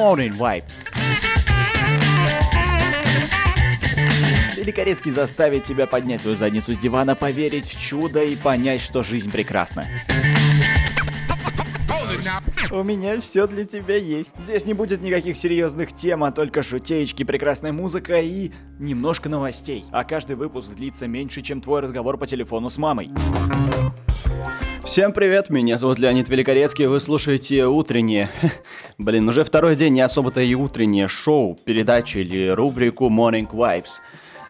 Morning Vibes. Великорецкий заставит тебя поднять свою задницу с дивана, поверить в чудо и понять, что жизнь прекрасна. У меня все для тебя есть. Здесь не будет никаких серьезных тем, а только шутеечки, прекрасная музыка и немножко новостей. А каждый выпуск длится меньше, чем твой разговор по телефону с мамой. Всем привет, меня зовут Леонид Великорецкий, вы слушаете утреннее, блин, уже второй день не особо-то и утреннее шоу, передачу или рубрику Morning Vibes.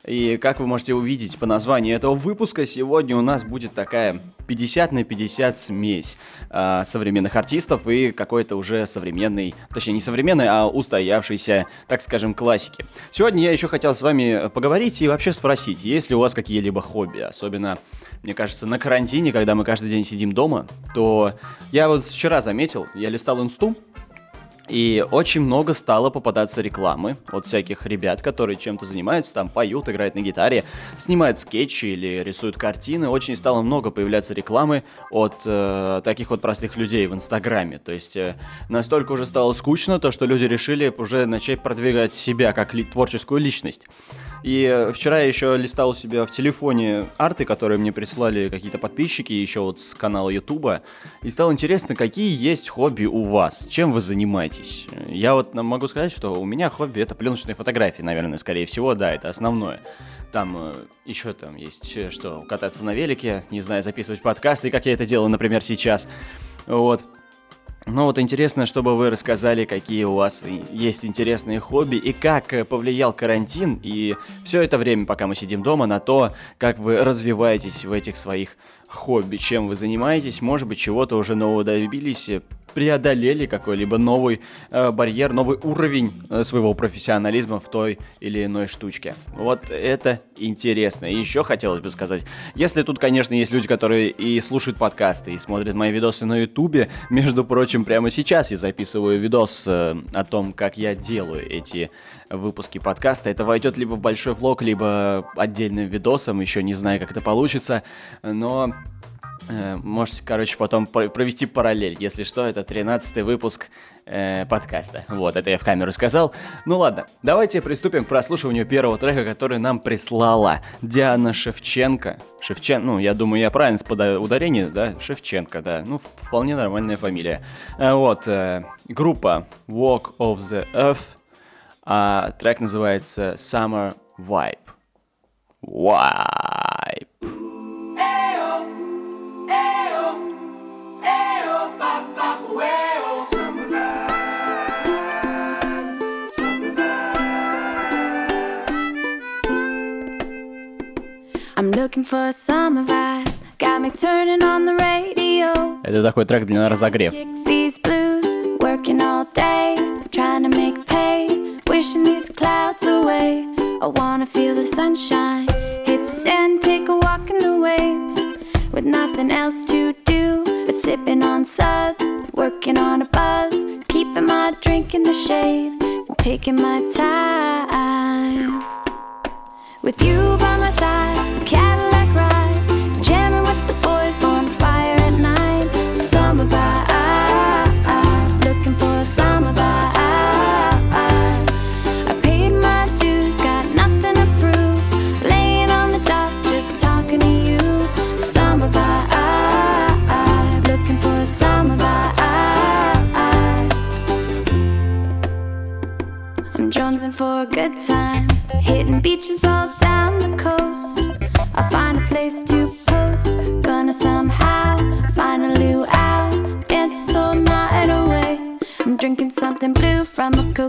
И как вы можете увидеть по названию этого выпуска, сегодня у нас будет такая 50 на 50 смесь э, современных артистов и какой-то уже современный, точнее не современный, а устоявшийся, так скажем, классики. Сегодня я еще хотел с вами поговорить и вообще спросить, есть ли у вас какие-либо хобби, особенно, мне кажется, на карантине, когда мы каждый день сидим дома, то я вот вчера заметил, я листал инсту, и очень много стало попадаться рекламы от всяких ребят, которые чем-то занимаются, там поют, играют на гитаре, снимают скетчи или рисуют картины. Очень стало много появляться рекламы от э, таких вот простых людей в Инстаграме. То есть э, настолько уже стало скучно, то что люди решили уже начать продвигать себя как ли- творческую личность. И э, вчера я еще листал у себя в телефоне арты, которые мне прислали какие-то подписчики еще вот с канала Ютуба. И стало интересно, какие есть хобби у вас, чем вы занимаетесь. Я вот могу сказать, что у меня хобби это пленочные фотографии, наверное, скорее всего, да, это основное. Там э, еще там есть э, что, кататься на велике, не знаю, записывать подкасты, как я это делаю, например, сейчас. Вот. Ну вот интересно, чтобы вы рассказали, какие у вас есть интересные хобби и как э, повлиял карантин и все это время, пока мы сидим дома, на то, как вы развиваетесь в этих своих хобби, чем вы занимаетесь, может быть, чего-то уже нового добились, преодолели какой-либо новый э, барьер, новый уровень э, своего профессионализма в той или иной штучке. Вот это интересно. И еще хотелось бы сказать, если тут, конечно, есть люди, которые и слушают подкасты, и смотрят мои видосы на ютубе, между прочим, прямо сейчас я записываю видос э, о том, как я делаю эти выпуски подкаста. Это войдет либо в большой влог, либо отдельным видосом, еще не знаю, как это получится, но можете, короче, потом провести параллель. Если что, это 13 выпуск э, подкаста. Вот, это я в камеру сказал. Ну ладно, давайте приступим к прослушиванию первого трека, который нам прислала Диана Шевченко. Шевчен, ну, я думаю, я правильно с ударение, да? Шевченко, да. Ну, вполне нормальная фамилия. Э, вот, э, группа Walk of the Earth, а трек называется Summer Vibe. Vibe. I'm looking for a summer vibe. Got me turning on the radio. Это такой трек для разогрев. These blues, working all day, trying to make pay, wishing these clouds away. I wanna feel the sunshine, Sipping on suds, working on a buzz, keeping my drink in the shade, taking my time. With you by my side,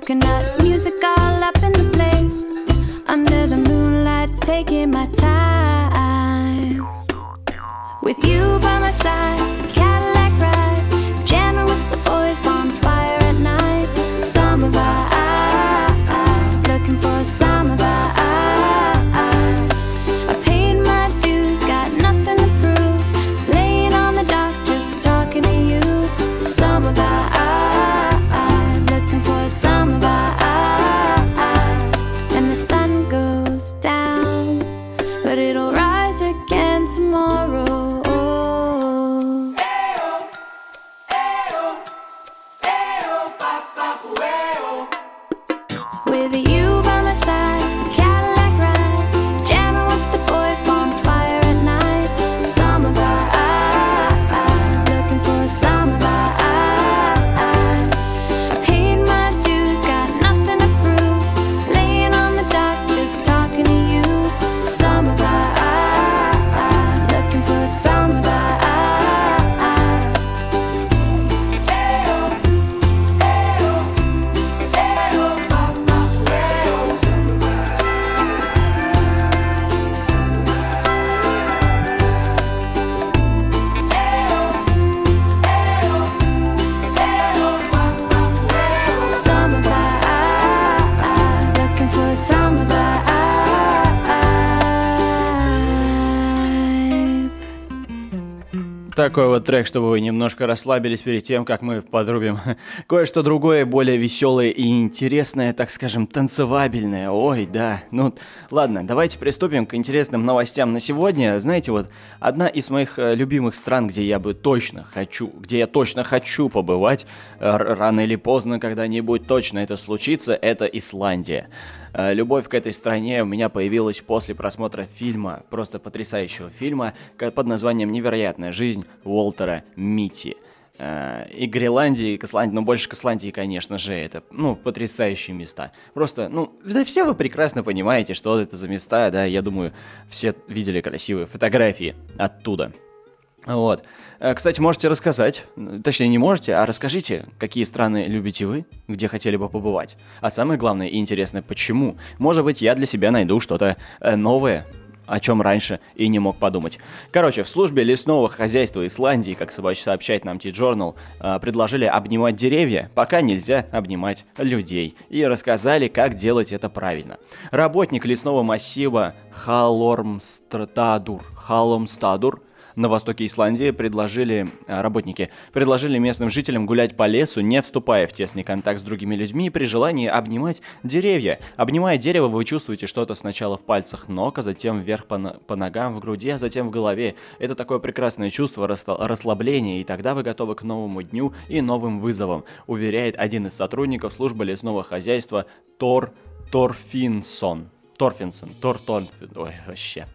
coconut. Такой вот трек, чтобы вы немножко расслабились перед тем, как мы подрубим кое-что другое, более веселое и интересное, так скажем, танцевабельное. Ой, да. Ну, ладно, давайте приступим к интересным новостям на сегодня. Знаете, вот одна из моих э, любимых стран, где я бы точно хочу, где я точно хочу побывать, э, рано или поздно когда-нибудь точно это случится, это Исландия. Э, любовь к этой стране у меня появилась после просмотра фильма, просто потрясающего фильма, под названием «Невероятная жизнь» Уолтера Митти. Э, и Гренландии, и Исландии, ну больше к Исландии, конечно же, это, ну, потрясающие места. Просто, ну, да все вы прекрасно понимаете, что это за места, да, я думаю, все видели красивые фотографии оттуда. Вот. Э, кстати, можете рассказать, точнее не можете, а расскажите, какие страны любите вы, где хотели бы побывать. А самое главное и интересное, почему. Может быть, я для себя найду что-то э, новое, о чем раньше и не мог подумать. Короче, в службе лесного хозяйства Исландии, как сообщает нам T-Journal, э, предложили обнимать деревья, пока нельзя обнимать людей, и рассказали, как делать это правильно. Работник лесного массива Халормстадур, Халомстадур на востоке Исландии предложили, а, работники предложили местным жителям гулять по лесу, не вступая в тесный контакт с другими людьми и при желании обнимать деревья. Обнимая дерево, вы чувствуете что-то сначала в пальцах ног, а затем вверх по, по ногам, в груди, а затем в голове. Это такое прекрасное чувство расслабления, и тогда вы готовы к новому дню и новым вызовам, уверяет один из сотрудников службы лесного хозяйства Тор Торфинсон. Торфинсон, Тор Торфин, ой, вообще.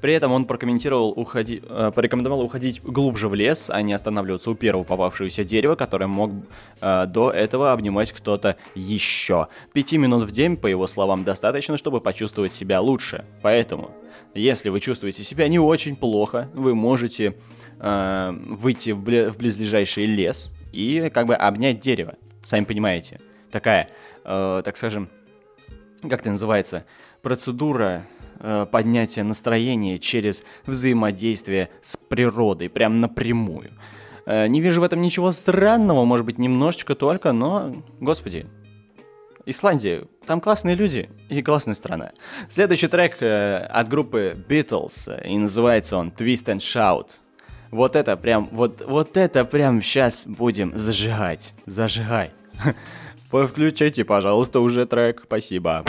При этом он прокомментировал, уходи, э, порекомендовал уходить глубже в лес, а не останавливаться у первого попавшегося дерева, которое мог э, до этого обнимать кто-то еще. Пяти минут в день, по его словам, достаточно, чтобы почувствовать себя лучше. Поэтому, если вы чувствуете себя не очень плохо, вы можете э, выйти в, бли- в близлежащий лес и как бы обнять дерево. Сами понимаете. Такая, э, так скажем, как это называется, процедура э, поднятия настроения через взаимодействие с природой, прям напрямую. Э, не вижу в этом ничего странного, может быть, немножечко только, но, господи, Исландия, там классные люди и классная страна. Следующий трек э, от группы Beatles, и называется он Twist and Shout. Вот это прям, вот, вот это прям сейчас будем зажигать. Зажигай. Включайте, пожалуйста, уже трек. Спасибо.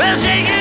We'll sing it.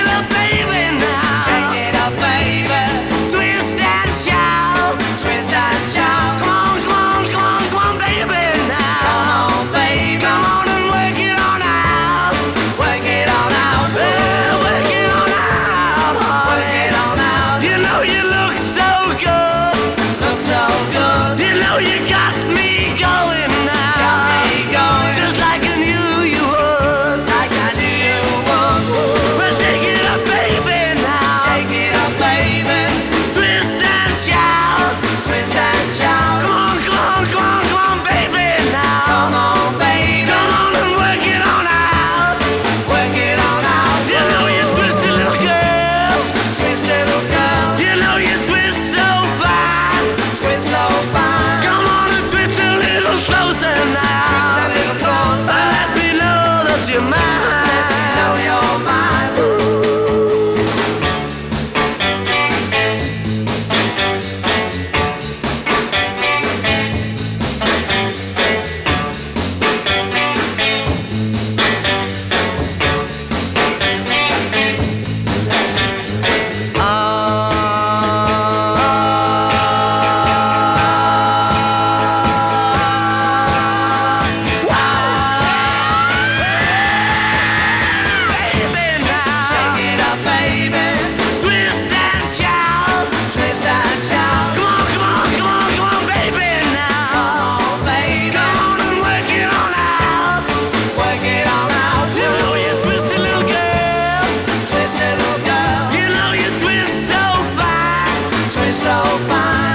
so fine.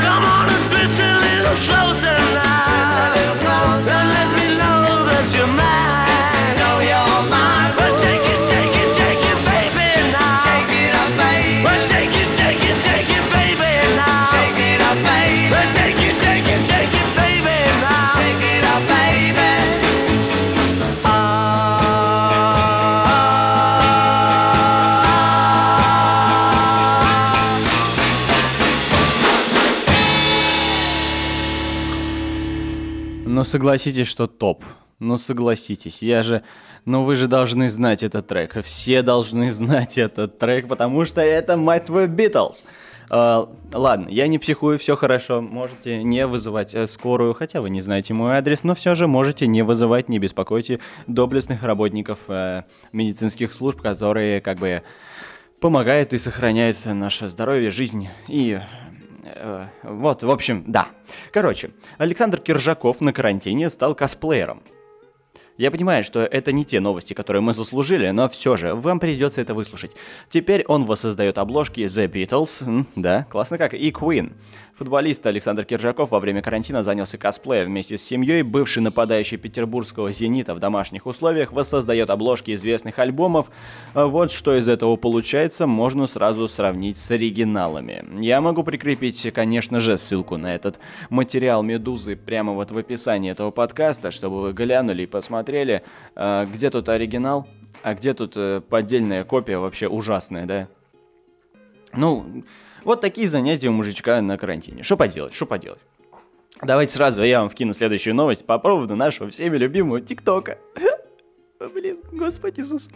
Согласитесь, что топ. Ну согласитесь, я же... Ну вы же должны знать этот трек. Все должны знать этот трек, потому что это, мать твою, Битлз. Uh, ладно, я не психую, все хорошо. Можете не вызывать э, скорую, хотя вы не знаете мой адрес, но все же можете не вызывать, не беспокойте доблестных работников э, медицинских служб, которые как бы помогают и сохраняют наше здоровье, жизнь и вот, в общем, да. Короче, Александр Киржаков на карантине стал косплеером. Я понимаю, что это не те новости, которые мы заслужили, но все же, вам придется это выслушать. Теперь он воссоздает обложки The Beatles, да, классно как, и Queen. Футболист Александр Киржаков во время карантина занялся косплеем вместе с семьей. Бывший нападающий петербургского «Зенита» в домашних условиях воссоздает обложки известных альбомов. Вот что из этого получается, можно сразу сравнить с оригиналами. Я могу прикрепить, конечно же, ссылку на этот материал «Медузы» прямо вот в описании этого подкаста, чтобы вы глянули и посмотрели, а, где тут оригинал, а где тут э, поддельная копия вообще ужасная, да? Ну, вот такие занятия у мужичка на карантине. Что поделать, что поделать. Давайте сразу я вам вкину следующую новость по поводу нашего всеми любимого ТикТока. Блин, Господи Иисус.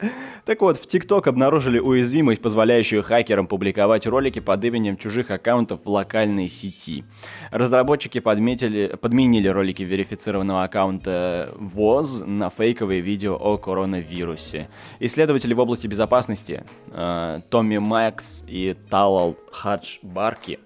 Так вот, в ТикТок обнаружили уязвимость, позволяющую хакерам публиковать ролики под именем чужих аккаунтов в локальной сети. Разработчики подметили, подменили ролики верифицированного аккаунта ВОЗ на фейковые видео о коронавирусе. Исследователи в области безопасности э, Томми Макс и Талал Хадж Барки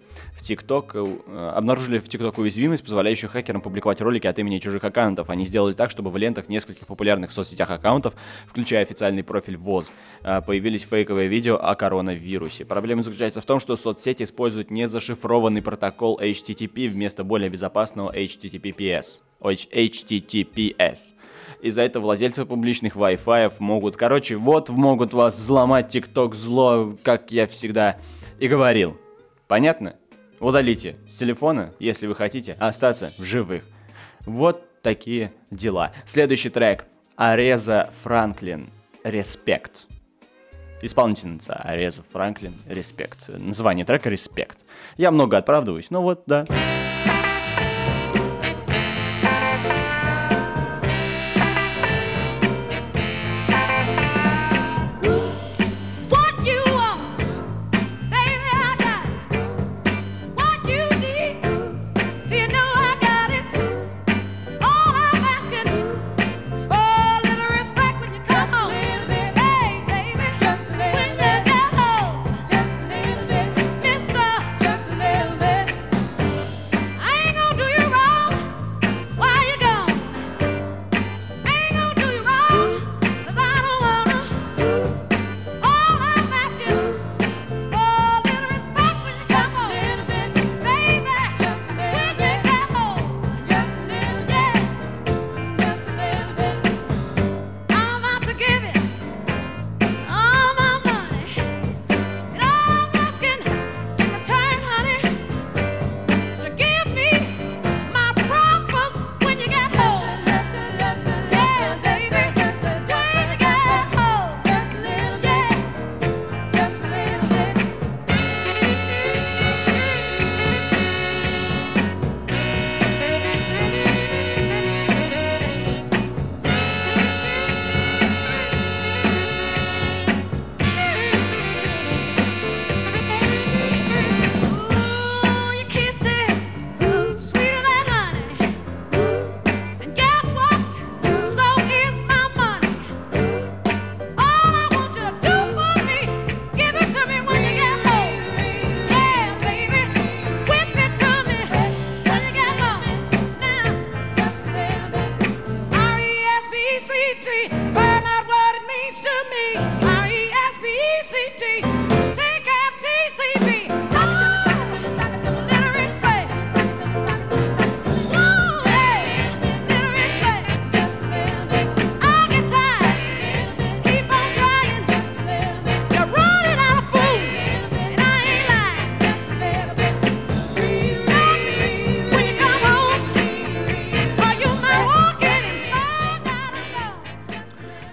ТикТок, э, обнаружили в ТикТок уязвимость, позволяющую хакерам публиковать ролики от имени чужих аккаунтов. Они сделали так, чтобы в лентах нескольких популярных в соцсетях аккаунтов, включая официальный профиль ВОЗ, э, появились фейковые видео о коронавирусе. Проблема заключается в том, что соцсети используют незашифрованный протокол HTTP вместо более безопасного HTTPS. HTTPS. Из-за этого владельцы публичных Wi-Fi могут, короче, вот могут вас взломать TikTok зло, как я всегда и говорил. Понятно? Удалите с телефона, если вы хотите остаться в живых. Вот такие дела. Следующий трек. Ареза Франклин. Респект. Исполнительница Ареза Франклин. Респект. Название трека Респект. Я много отправдываюсь, но вот, да.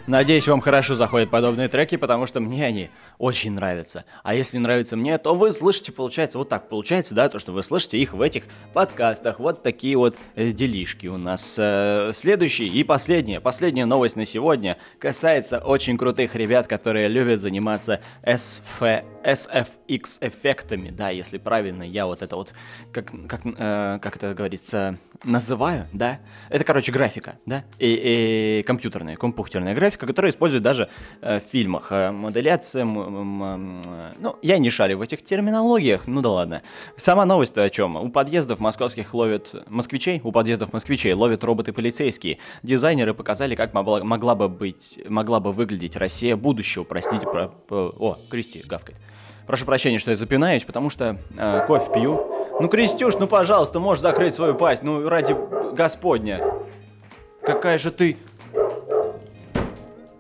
Надеюсь, вам хорошо заходят подобные треки, потому что мне они очень нравятся. А если нравится мне, то вы слышите, получается, вот так получается, да, то, что вы слышите их в этих подкастах. Вот такие вот э, делишки у нас. Э, следующий и последняя, последняя новость на сегодня касается очень крутых ребят, которые любят заниматься SF, SFX эффектами, да, если правильно я вот это вот, как, как, э, как это говорится, называю, да. Это, короче, графика, да, и, и компьютерная, компьютерная графика, которая использует даже э, в фильмах. Э, моделяция, ну, я не шарю в этих терминологиях, ну да ладно. Сама новость о чем? У подъездов московских ловят москвичей, у подъездов москвичей ловят роботы полицейские. Дизайнеры показали, как могла, могла бы быть, могла бы выглядеть Россия будущего, простите, про, про о, Кристи гавкает. Прошу прощения, что я запинаюсь, потому что э, кофе пью. Ну, Кристюш, ну, пожалуйста, можешь закрыть свою пасть, ну, ради господня. Какая же ты...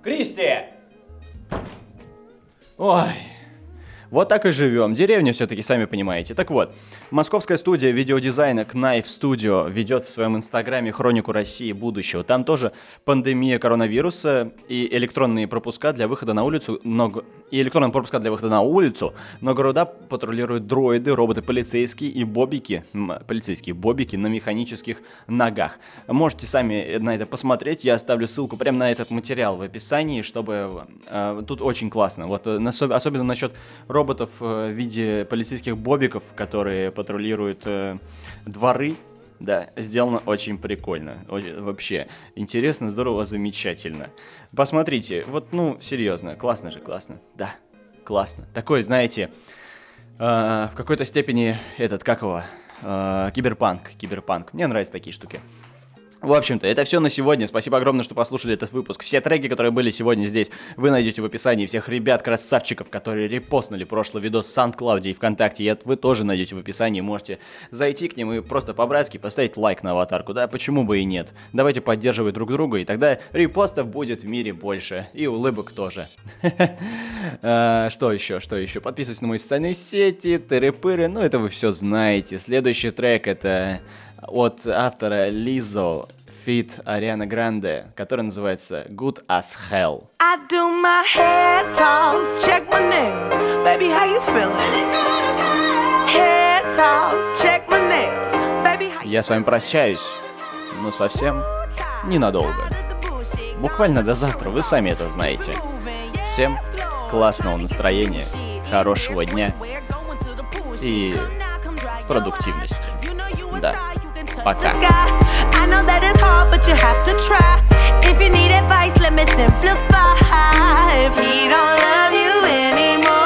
Кристи! Ой, вот так и живем. Деревня все-таки, сами понимаете. Так вот, московская студия видеодизайна Knife Studio ведет в своем инстаграме хронику России будущего. Там тоже пандемия коронавируса и электронные пропуска для выхода на улицу, но... и электронные пропуска для выхода на улицу, но города патрулируют дроиды, роботы полицейские и бобики, полицейские бобики на механических ногах. Можете сами на это посмотреть, я оставлю ссылку прямо на этот материал в описании, чтобы... Э, тут очень классно. Вот э, особенно насчет роботов э, в виде полицейских бобиков, которые патрулируют э, дворы. Да, сделано очень прикольно. Вообще, интересно, здорово, замечательно. Посмотрите, вот, ну, серьезно, классно же, классно. Да, классно. Такой, знаете, э, в какой-то степени этот, как его, киберпанк, киберпанк. Мне нравятся такие штуки. В общем-то, это все на сегодня. Спасибо огромное, что послушали этот выпуск. Все треки, которые были сегодня здесь, вы найдете в описании. Всех ребят-красавчиков, которые репостнули прошлый видос в SoundCloud и ВКонтакте, вы тоже найдете в описании. Можете зайти к ним и просто по-братски поставить лайк на аватарку. Да, почему бы и нет? Давайте поддерживать друг друга, и тогда репостов будет в мире больше. И улыбок тоже. А, что еще, что еще? Подписывайтесь на мои социальные сети, тыры-пыры, ну это вы все знаете. Следующий трек это от автора Лизо фит Ариана Гранде, который называется Good as Hell. I do my hair toss, check my nails. Baby, how you feeling? Hair toss, check my nails. Baby, how Я с вами прощаюсь, но совсем ненадолго. Буквально до завтра, вы сами это знаете. Всем классного настроения, хорошего дня и продуктивности. Да. That. I know that it's hard, but you have to try. If you need advice, let me simplify. If he don't love you anymore.